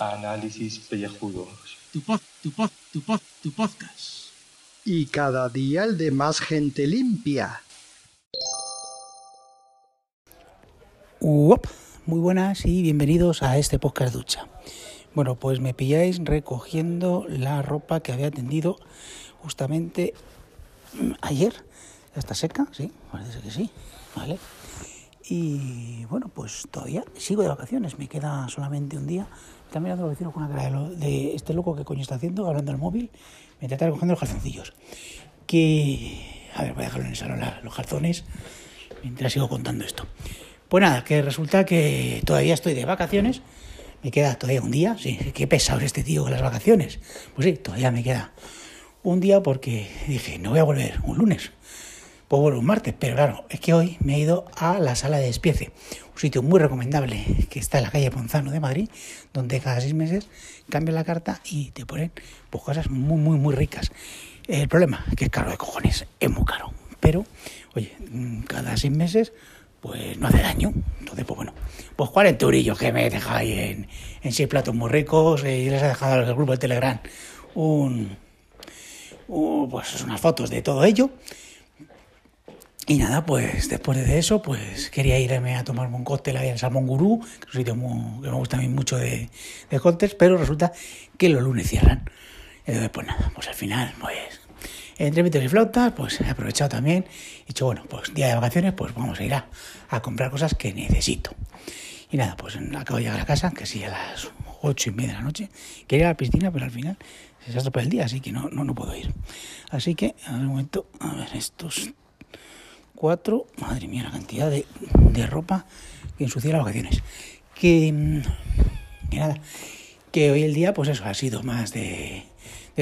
Análisis pellejudos. Tu pod, tu pod, tu pod, tu podcast. Y cada día el de más gente limpia. Uop, Muy buenas y bienvenidos a este podcast ducha. Bueno, pues me pilláis recogiendo la ropa que había tendido justamente mm, ayer. ¿Ya está seca? Sí, parece que sí. Vale. Y bueno, pues todavía sigo de vacaciones. Me queda solamente un día. Están mirando los con una cara de, este loco que coño está haciendo, hablando al móvil, mientras está recogiendo los calzoncillos. Que. A ver, voy a dejarlo en el salón los calzones mientras sigo contando esto. Pues nada, que resulta que todavía estoy de vacaciones. Me queda todavía un día. Sí, qué pesado es este tío con las vacaciones. Pues sí, todavía me queda un día porque dije, no voy a volver un lunes. Puedo volver un martes, pero claro, es que hoy me he ido a la sala de despiece, un sitio muy recomendable que está en la calle Ponzano de Madrid, donde cada seis meses cambian la carta y te ponen pues, cosas muy, muy, muy ricas. El problema es que es caro de cojones, es muy caro, pero oye, mm, cada seis meses pues no hace daño. Entonces, pues bueno, pues 40 eurillos que me dejáis en, seis platos muy ricos eh, y les he dejado al grupo de Telegram un, pues unas fotos de todo ello. Y nada, pues después de eso, pues quería irme a tomarme un cóctel ahí en Salmón Gurú, que es un sitio muy- que me gusta a mí mucho de, de cócteles, pero resulta que los lunes cierran. Entonces, pues nada, pues al final, pues entre mitos y flautas, pues he aprovechado también. He dicho, bueno, pues día de vacaciones, pues vamos a ir a, a comprar cosas que necesito. Y nada, pues acabo de llegar a casa, que sí, a las ocho y media de la noche. Quería ir a la piscina, pero al final se ha el día, así que no, no, no puedo ir. Así que, a ver un momento, a ver, estos cuatro, madre mía, la cantidad de, de ropa que ensucié las vacaciones. Que, mm, que nada, que hoy el día, pues eso, ha sido más de,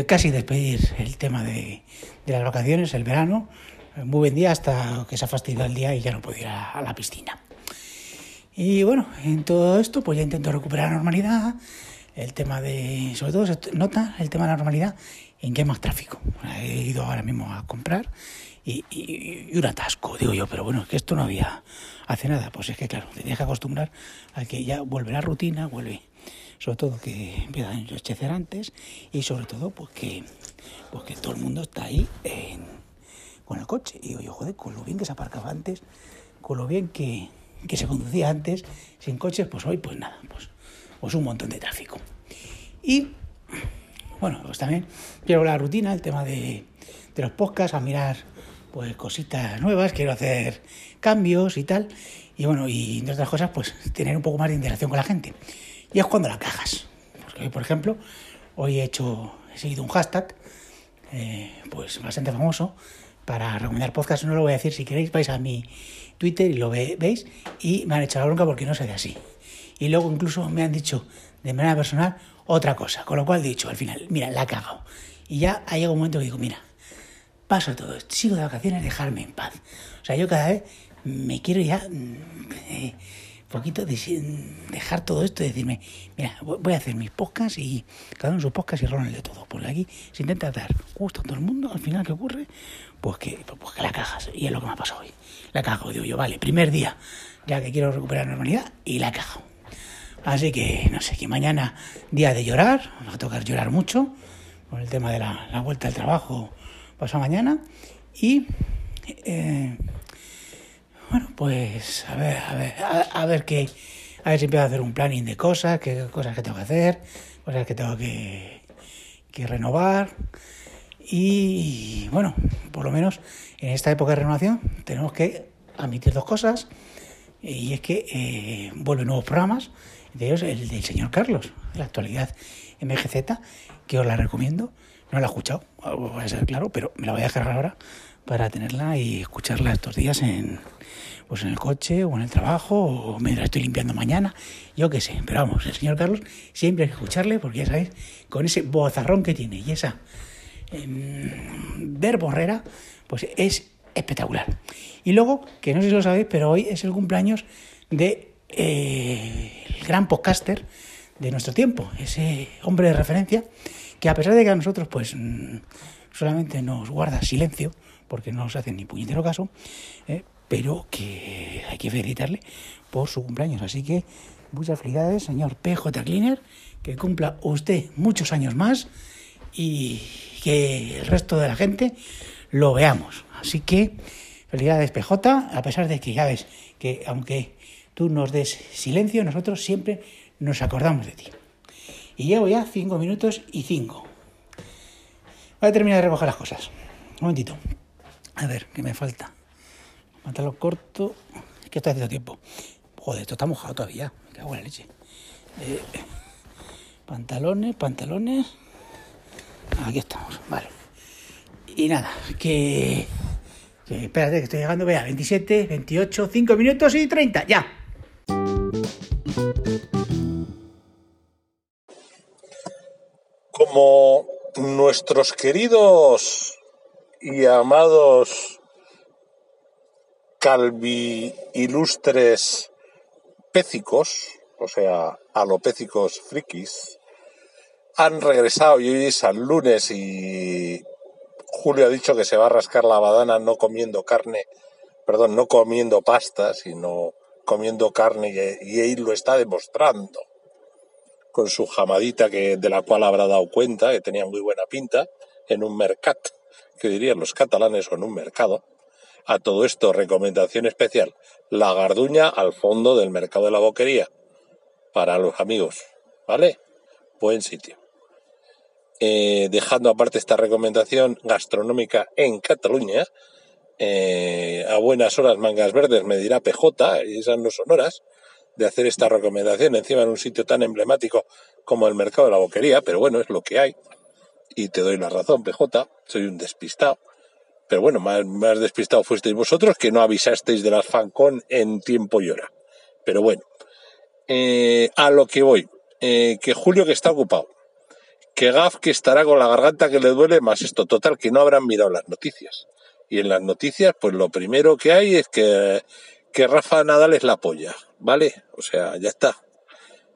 casi despedir el tema de, de las vacaciones, el verano. Muy buen día hasta que se ha fastidiado el día y ya no puedo ir a, a la piscina. Y bueno, en todo esto, pues ya intento recuperar la normalidad. El tema de, sobre todo, se nota el tema de la normalidad en que hay más tráfico. He ido ahora mismo a comprar y, un atasco, digo yo, pero bueno, es que esto no había hace nada. Pues es que, claro, te tienes que acostumbrar a que ya vuelve la rutina, vuelve, sobre todo que empieza a anochecer antes y sobre todo, pues pues que todo el mundo está ahí con el coche. Y digo yo, joder, con lo bien que se aparcaba antes, con lo bien que, que se conducía antes, sin coches, pues hoy, pues nada, pues, pues un montón de tráfico. Y bueno, pues también quiero la rutina, el tema de, de los podcasts, a mirar pues cositas nuevas, quiero hacer cambios y tal. Y bueno, y entre otras cosas, pues tener un poco más de interacción con la gente. Y es cuando la cagas. Porque hoy, por ejemplo, hoy he hecho, he seguido un hashtag, eh, pues bastante famoso, para recomendar podcasts. No lo voy a decir, si queréis vais a mi Twitter y lo ve- veis. Y me han echado la bronca porque no se de así. Y luego incluso me han dicho de manera personal otra cosa. Con lo cual he dicho al final, mira, la he cagado. Y ya ha llegado un momento que digo, mira, paso todo sigo de vacaciones, dejarme en paz. O sea, yo cada vez me quiero ya mm, eh, poquito de- dejar todo esto y decirme, mira, voy a hacer mis podcasts y cada uno sus podcasts y rolan de todo. Porque aquí se intenta dar gusto a todo el mundo, al final, ¿qué ocurre? Pues que, pues que la cagas. Y es lo que me ha pasado hoy. La cago, digo yo, vale, primer día, ya que quiero recuperar normalidad, y la cago. Así que, no sé, que mañana, día de llorar, va a tocar llorar mucho, por el tema de la, la vuelta al trabajo pasado mañana. Y, eh, bueno, pues, a ver, a ver, a, ver qué, a ver si empiezo a hacer un planning de cosas, qué cosas que tengo que hacer, cosas que tengo que, que renovar. Y, bueno, por lo menos en esta época de renovación tenemos que admitir dos cosas. Y es que eh, vuelven nuevos programas, de ellos el del señor Carlos, de la actualidad MGZ, que os la recomiendo. No la he escuchado, voy a ser claro, pero me la voy a dejar ahora para tenerla y escucharla estos días en, pues en el coche o en el trabajo o mientras estoy limpiando mañana, yo qué sé. Pero vamos, el señor Carlos siempre hay que escucharle porque ya sabéis, con ese bozarrón que tiene y esa em, verborrera, pues es espectacular. Y luego, que no sé si lo sabéis, pero hoy es el cumpleaños de eh, el gran podcaster de nuestro tiempo, ese hombre de referencia que a pesar de que a nosotros pues mm, solamente nos guarda silencio, porque no se hace ni puñetero caso, eh, pero que hay que felicitarle por su cumpleaños. Así que muchas felicidades, señor PJ Cleaner, que cumpla usted muchos años más y que el resto de la gente lo veamos. Así que felicidades PJ, a pesar de que ya ves que aunque tú nos des silencio, nosotros siempre nos acordamos de ti. Y llevo ya cinco minutos y cinco. Voy a terminar de recoger las cosas. Un momentito. A ver, ¿qué me falta? Pantalón corto. Es que estoy haciendo tiempo. Joder, esto está mojado todavía. Qué buena leche. Eh, pantalones, pantalones. Aquí estamos, vale. Y nada, que, que. Espérate, que estoy llegando. Vea, 27, 28, 5 minutos y 30. Ya. Nuestros queridos y amados calvi ilustres pécicos, o sea, alopécicos frikis, han regresado y hoy es al lunes y Julio ha dicho que se va a rascar la badana no comiendo carne, perdón, no comiendo pasta, sino comiendo carne y, él lo está demostrando con su jamadita que, de la cual habrá dado cuenta, que tenía muy buena pinta, en un mercat, que dirían los catalanes, o en un mercado. A todo esto, recomendación especial, la garduña al fondo del mercado de la boquería, para los amigos, ¿vale? Buen sitio. Eh, dejando aparte esta recomendación gastronómica en Cataluña, eh, a buenas horas mangas verdes me dirá PJ, esas no son horas, de hacer esta recomendación encima en un sitio tan emblemático como el mercado de la boquería, pero bueno, es lo que hay. Y te doy la razón, PJ, soy un despistado. Pero bueno, más, más despistado fuisteis vosotros que no avisasteis de las FanCon en tiempo y hora. Pero bueno, eh, a lo que voy, eh, que Julio que está ocupado, que Gaf que estará con la garganta que le duele, más esto, total, que no habrán mirado las noticias. Y en las noticias, pues lo primero que hay es que que Rafa Nadal es la polla, ¿vale? O sea, ya está.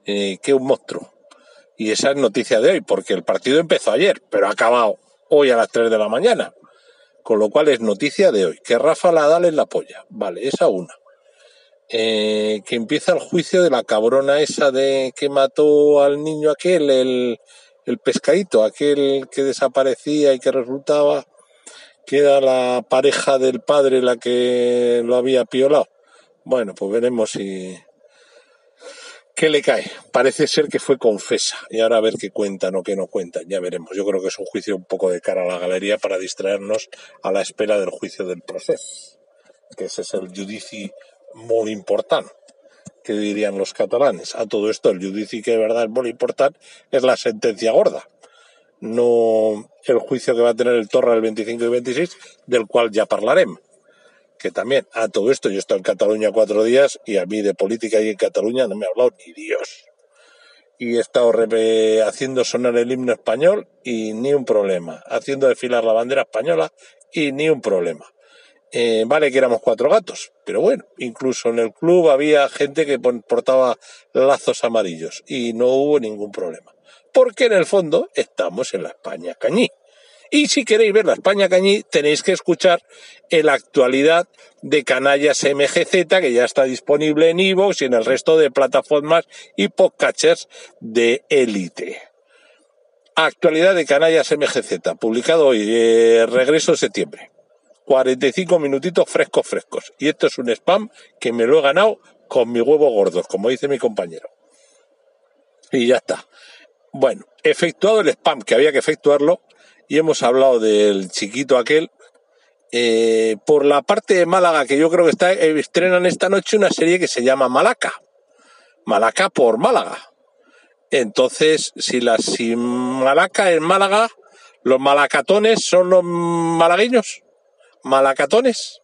Eh, que un monstruo. Y esa es noticia de hoy, porque el partido empezó ayer, pero ha acabado hoy a las 3 de la mañana. Con lo cual es noticia de hoy, que Rafa Nadal es la polla. Vale, esa una. Eh, que empieza el juicio de la cabrona esa de que mató al niño aquel, el, el pescadito, aquel que desaparecía y que resultaba que era la pareja del padre la que lo había piolado. Bueno, pues veremos si... ¿Qué le cae? Parece ser que fue confesa. Y ahora a ver qué cuentan o qué no cuentan. Ya veremos. Yo creo que es un juicio un poco de cara a la galería para distraernos a la espera del juicio del proceso. Que ese es el judici muy importante. ¿Qué dirían los catalanes? A todo esto, el judici que de verdad es muy importante es la sentencia gorda. No el juicio que va a tener el Torra el 25 y 26, del cual ya hablaremos que también a todo esto yo he estado en Cataluña cuatro días y a mí de política y en Cataluña no me ha hablado ni Dios. Y he estado haciendo sonar el himno español y ni un problema. Haciendo desfilar la bandera española y ni un problema. Eh, vale que éramos cuatro gatos, pero bueno, incluso en el club había gente que portaba lazos amarillos y no hubo ningún problema. Porque en el fondo estamos en la España cañí. Y si queréis ver la España Cañí, tenéis que escuchar la actualidad de Canallas MGZ, que ya está disponible en iVoox y en el resto de plataformas y podcatchers de élite. Actualidad de Canallas MGZ, publicado hoy, eh, regreso de septiembre. 45 minutitos frescos, frescos. Y esto es un spam que me lo he ganado con mi huevo gordos, como dice mi compañero. Y ya está. Bueno, efectuado el spam, que había que efectuarlo, y hemos hablado del chiquito aquel. Eh, por la parte de Málaga, que yo creo que está, estrenan esta noche una serie que se llama Malaca. Malaca por Málaga. Entonces, si la si Malaca es Málaga, los malacatones son los malagueños. Malacatones.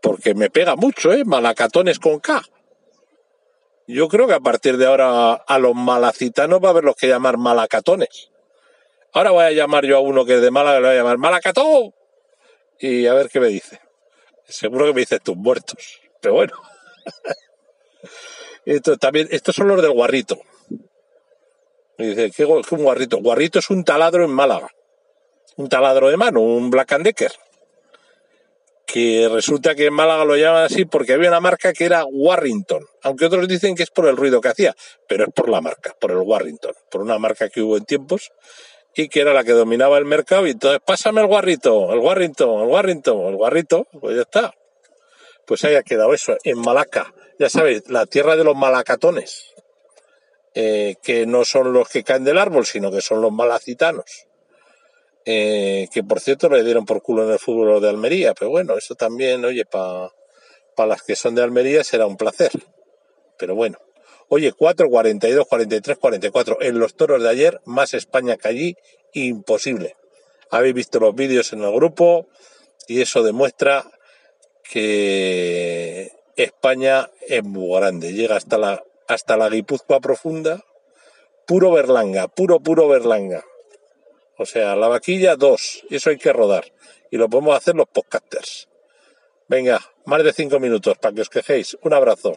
Porque me pega mucho, ¿eh? Malacatones con K. Yo creo que a partir de ahora a los malacitanos va a haber los que llamar malacatones. Ahora voy a llamar yo a uno que es de Málaga, le voy a llamar Malacató. Y a ver qué me dice. Seguro que me dice tus muertos. Pero bueno. Esto, también, estos son los del guarrito. Me dice, ¿qué es un guarrito? Guarrito es un taladro en Málaga. Un taladro de mano, un Black and Decker. que resulta que en Málaga lo llaman así porque había una marca que era Warrington, aunque otros dicen que es por el ruido que hacía, pero es por la marca, por el Warrington, por una marca que hubo en tiempos y que era la que dominaba el mercado y entonces pásame el guarrito, el Warrington, el Warrington, el guarrito, pues ya está. Pues ahí ha quedado eso, en Malaca, ya sabéis, la tierra de los malacatones, eh, que no son los que caen del árbol, sino que son los malacitanos. Eh, que por cierto le dieron por culo en el fútbol de Almería, pero bueno, eso también, oye, para las que son de Almería será un placer. Pero bueno, oye, 4, 42, 43, 44 en los toros de ayer, más España que allí, imposible. Habéis visto los vídeos en el grupo y eso demuestra que España es muy grande, llega hasta la, hasta la Guipúzcoa profunda, puro Berlanga, puro, puro Berlanga. O sea, la vaquilla, dos. Eso hay que rodar. Y lo podemos hacer los podcasters. Venga, más de cinco minutos para que os quejéis. Un abrazo.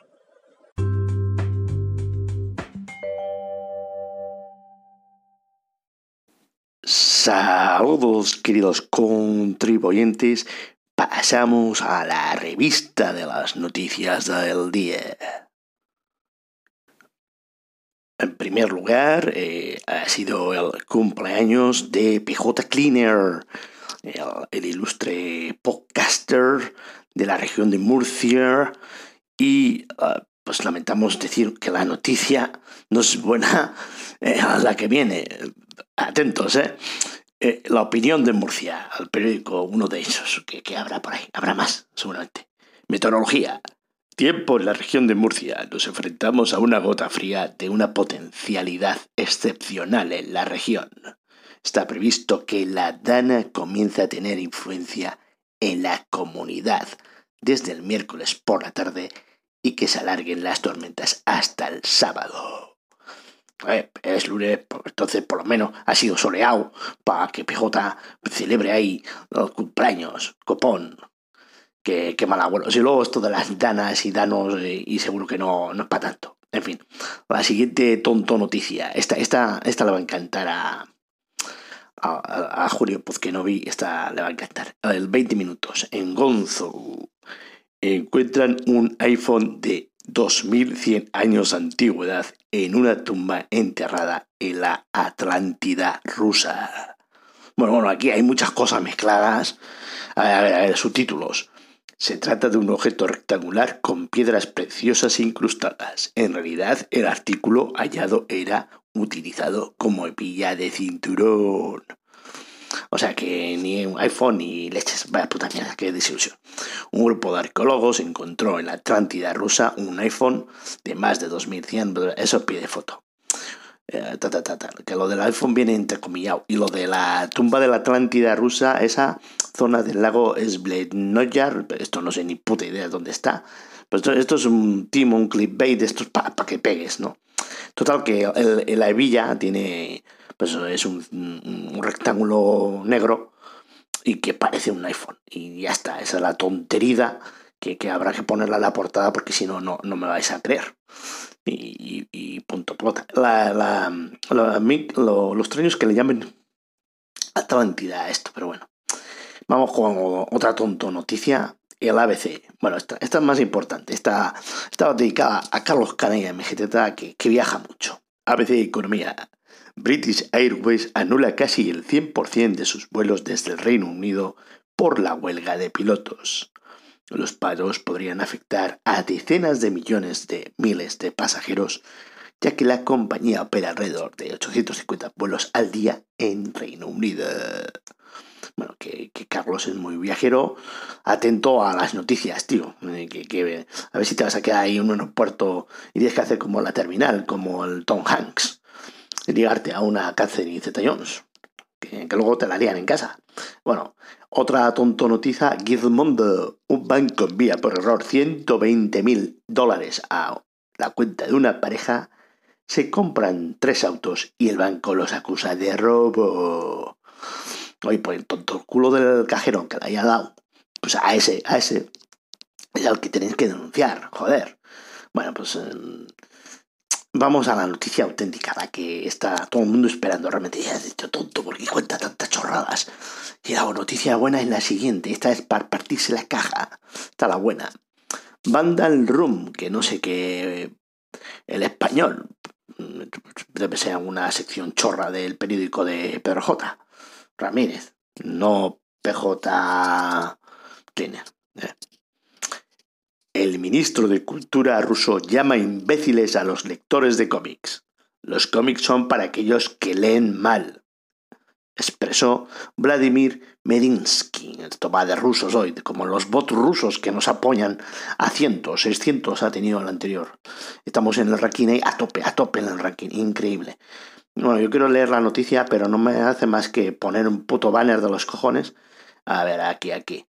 Saludos, queridos contribuyentes. Pasamos a la revista de las noticias del día. En primer lugar, eh, ha sido el cumpleaños de PJ Cleaner, el, ilustre podcaster de la región de Murcia. Y ah, pues lamentamos decir que la noticia no es buena eh, a la que viene. Atentos, ¿eh? ¿Eh? La opinión de Murcia, el periódico, uno de esos, que, que habrá por ahí, habrá más, seguramente. Meteorología, Tiempo en la región de Murcia. Nos enfrentamos a una gota fría de una potencialidad excepcional en la región. Está previsto que la Dana comience a tener influencia en la comunidad desde el miércoles por la tarde y que se alarguen las tormentas hasta el sábado. Eh, es lunes, pues entonces por lo menos ha sido soleado para que PJ celebre ahí los cumpleaños, copón que, mal abuelo. Si luego esto de las danas y danos, eh, y seguro que no, no es para tanto. En fin, la siguiente tonto noticia. Esta, esta, esta le va a encantar a, a, a Julio Pozquenovi. Esta le va a encantar. El 20 minutos. En Gonzo encuentran un iPhone de 2100 años de antigüedad en una tumba enterrada en la Atlántida rusa. Bueno, bueno, aquí hay muchas cosas mezcladas. A ver, a ver, a ver subtítulos. Se trata de un objeto rectangular con piedras preciosas incrustadas. En realidad, el artículo hallado era utilizado como hebilla de cinturón. O sea que ni un iPhone ni leches. Vaya puta mierda, qué desilusión. Un grupo de arqueólogos encontró en la Atlántida rusa un iPhone de más de 2100. Eso pide foto. Eh, que lo del iPhone viene entrecomillado. Y lo de la tumba de la Atlántida rusa, esa zona del lago Sblednoyar, esto no sé ni puta idea de dónde está. Pues esto, es un timo, un clickbait de estos para que pegues, ¿no? Total, que el, la hebilla tiene, pues es un, un, rectángulo negro y que parece un iPhone. Y ya está, esa es la tontería que, que habrá que ponerla en la portada porque si no, no, me vais a creer y, punto pelota. La, la, lo, extraño es que le llamen Atlántida a esto, pero bueno. Vamos con otra tonto noticia. El ABC. Bueno, esta, esta es más importante. Esta estaba dedicada a Carlos Canella, MGT, que, que viaja mucho. ABC Economía. British Airways anula casi el 100% de sus vuelos desde el Reino Unido por la huelga de pilotos. Los paros podrían afectar a decenas de millones de miles de pasajeros, ya que la compañía opera alrededor de 850 vuelos al día en Reino Unido. Bueno, que, Carlos es muy viajero, atento a las noticias, tío. Eh, a ver si te vas a quedar ahí en un aeropuerto y tienes que hacer como la terminal, como el Tom Hanks, ligarte a una Catherine Zeta Jones, que, que luego te la harían en casa. Bueno, otra tonto noticia, Gizmondo, un banco envía por error 120 mil dólares a la cuenta de una pareja, se compran tres autos y el banco los acusa de robo. Oye, por el tonto culo del cajero que le haya dado, pues a ese, a ese es al que tenéis que denunciar, joder. Bueno, pues vamos a la noticia auténtica, la que está todo el mundo esperando. Realmente, ya dicho tonto, porque cuenta tantas chorradas. Y la noticia buena es la siguiente. Esta es para partirse la caja. Está la buena. Vandal Room, que no sé qué. El español. Debe ser una sección chorra del periódico de Pedro J. Ramírez. No PJ Cleaner. Eh. El ministro de Cultura ruso llama imbéciles a los lectores de cómics. Los cómics son para aquellos que leen mal, expresó Vladimir Medinsky. Esto va de rusos hoy, como los bots rusos que nos apoyan a cientos, 600 ha tenido el anterior. Estamos en el ranking a tope, a tope en el ranking, increíble. Bueno, yo quiero leer la noticia, pero no me hace más que poner un puto banner de los cojones. A ver, aquí, aquí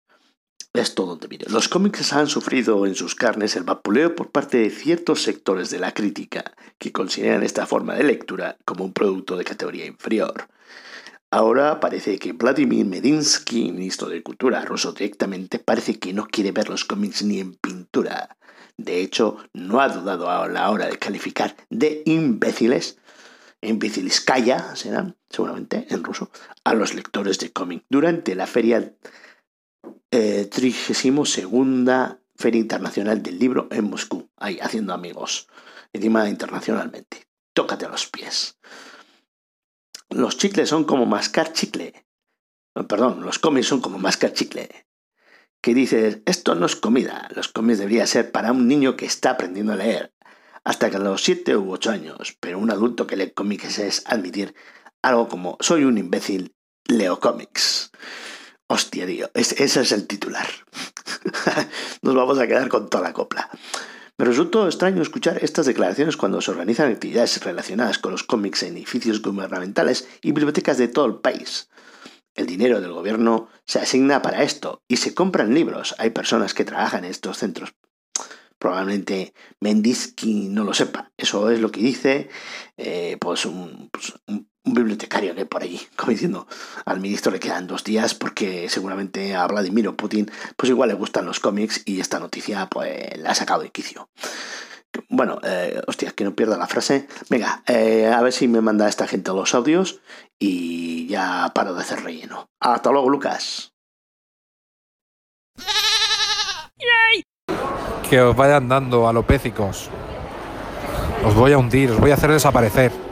es todo mire. Los cómics han sufrido en sus carnes el vapuleo por parte de ciertos sectores de la crítica que consideran esta forma de lectura como un producto de categoría inferior. Ahora parece que Vladimir Medinsky, ministro de Cultura ruso directamente, parece que no quiere ver los cómics ni en pintura. De hecho, no ha dudado a la hora de calificar de imbéciles, imbéciliskaya serán, seguramente en ruso, a los lectores de cómic durante la feria 32 eh, Feria Internacional del Libro en Moscú, ahí haciendo amigos, encima internacionalmente. Tócate los pies. Los chicles son como mascar chicle. Perdón, los cómics son como mascar chicle. Que dices, esto no es comida, los cómics debería ser para un niño que está aprendiendo a leer, hasta que a los 7 u 8 años, pero un adulto que lee cómics es admitir algo como, soy un imbécil, leo cómics. Hostia, tío, ese es el titular. Nos vamos a quedar con toda la copla. Me resultó extraño escuchar estas declaraciones cuando se organizan actividades relacionadas con los cómics en edificios gubernamentales y bibliotecas de todo el país. El dinero del gobierno se asigna para esto y se compran libros. Hay personas que trabajan en estos centros. Probablemente Mendisky no lo sepa. Eso es lo que dice eh, pues, un, pues un un bibliotecario que por allí, como diciendo, al ministro le quedan dos días porque seguramente a Vladimir Putin pues igual le gustan los cómics y esta noticia pues la ha sacado de quicio. Bueno, eh, hostia, que no pierda la frase. Venga, eh, a ver si me manda esta gente los audios y ya paro de hacer relleno. Hasta luego, Lucas. Que os vayan dando alopécicos. Os voy a hundir, os voy a hacer desaparecer.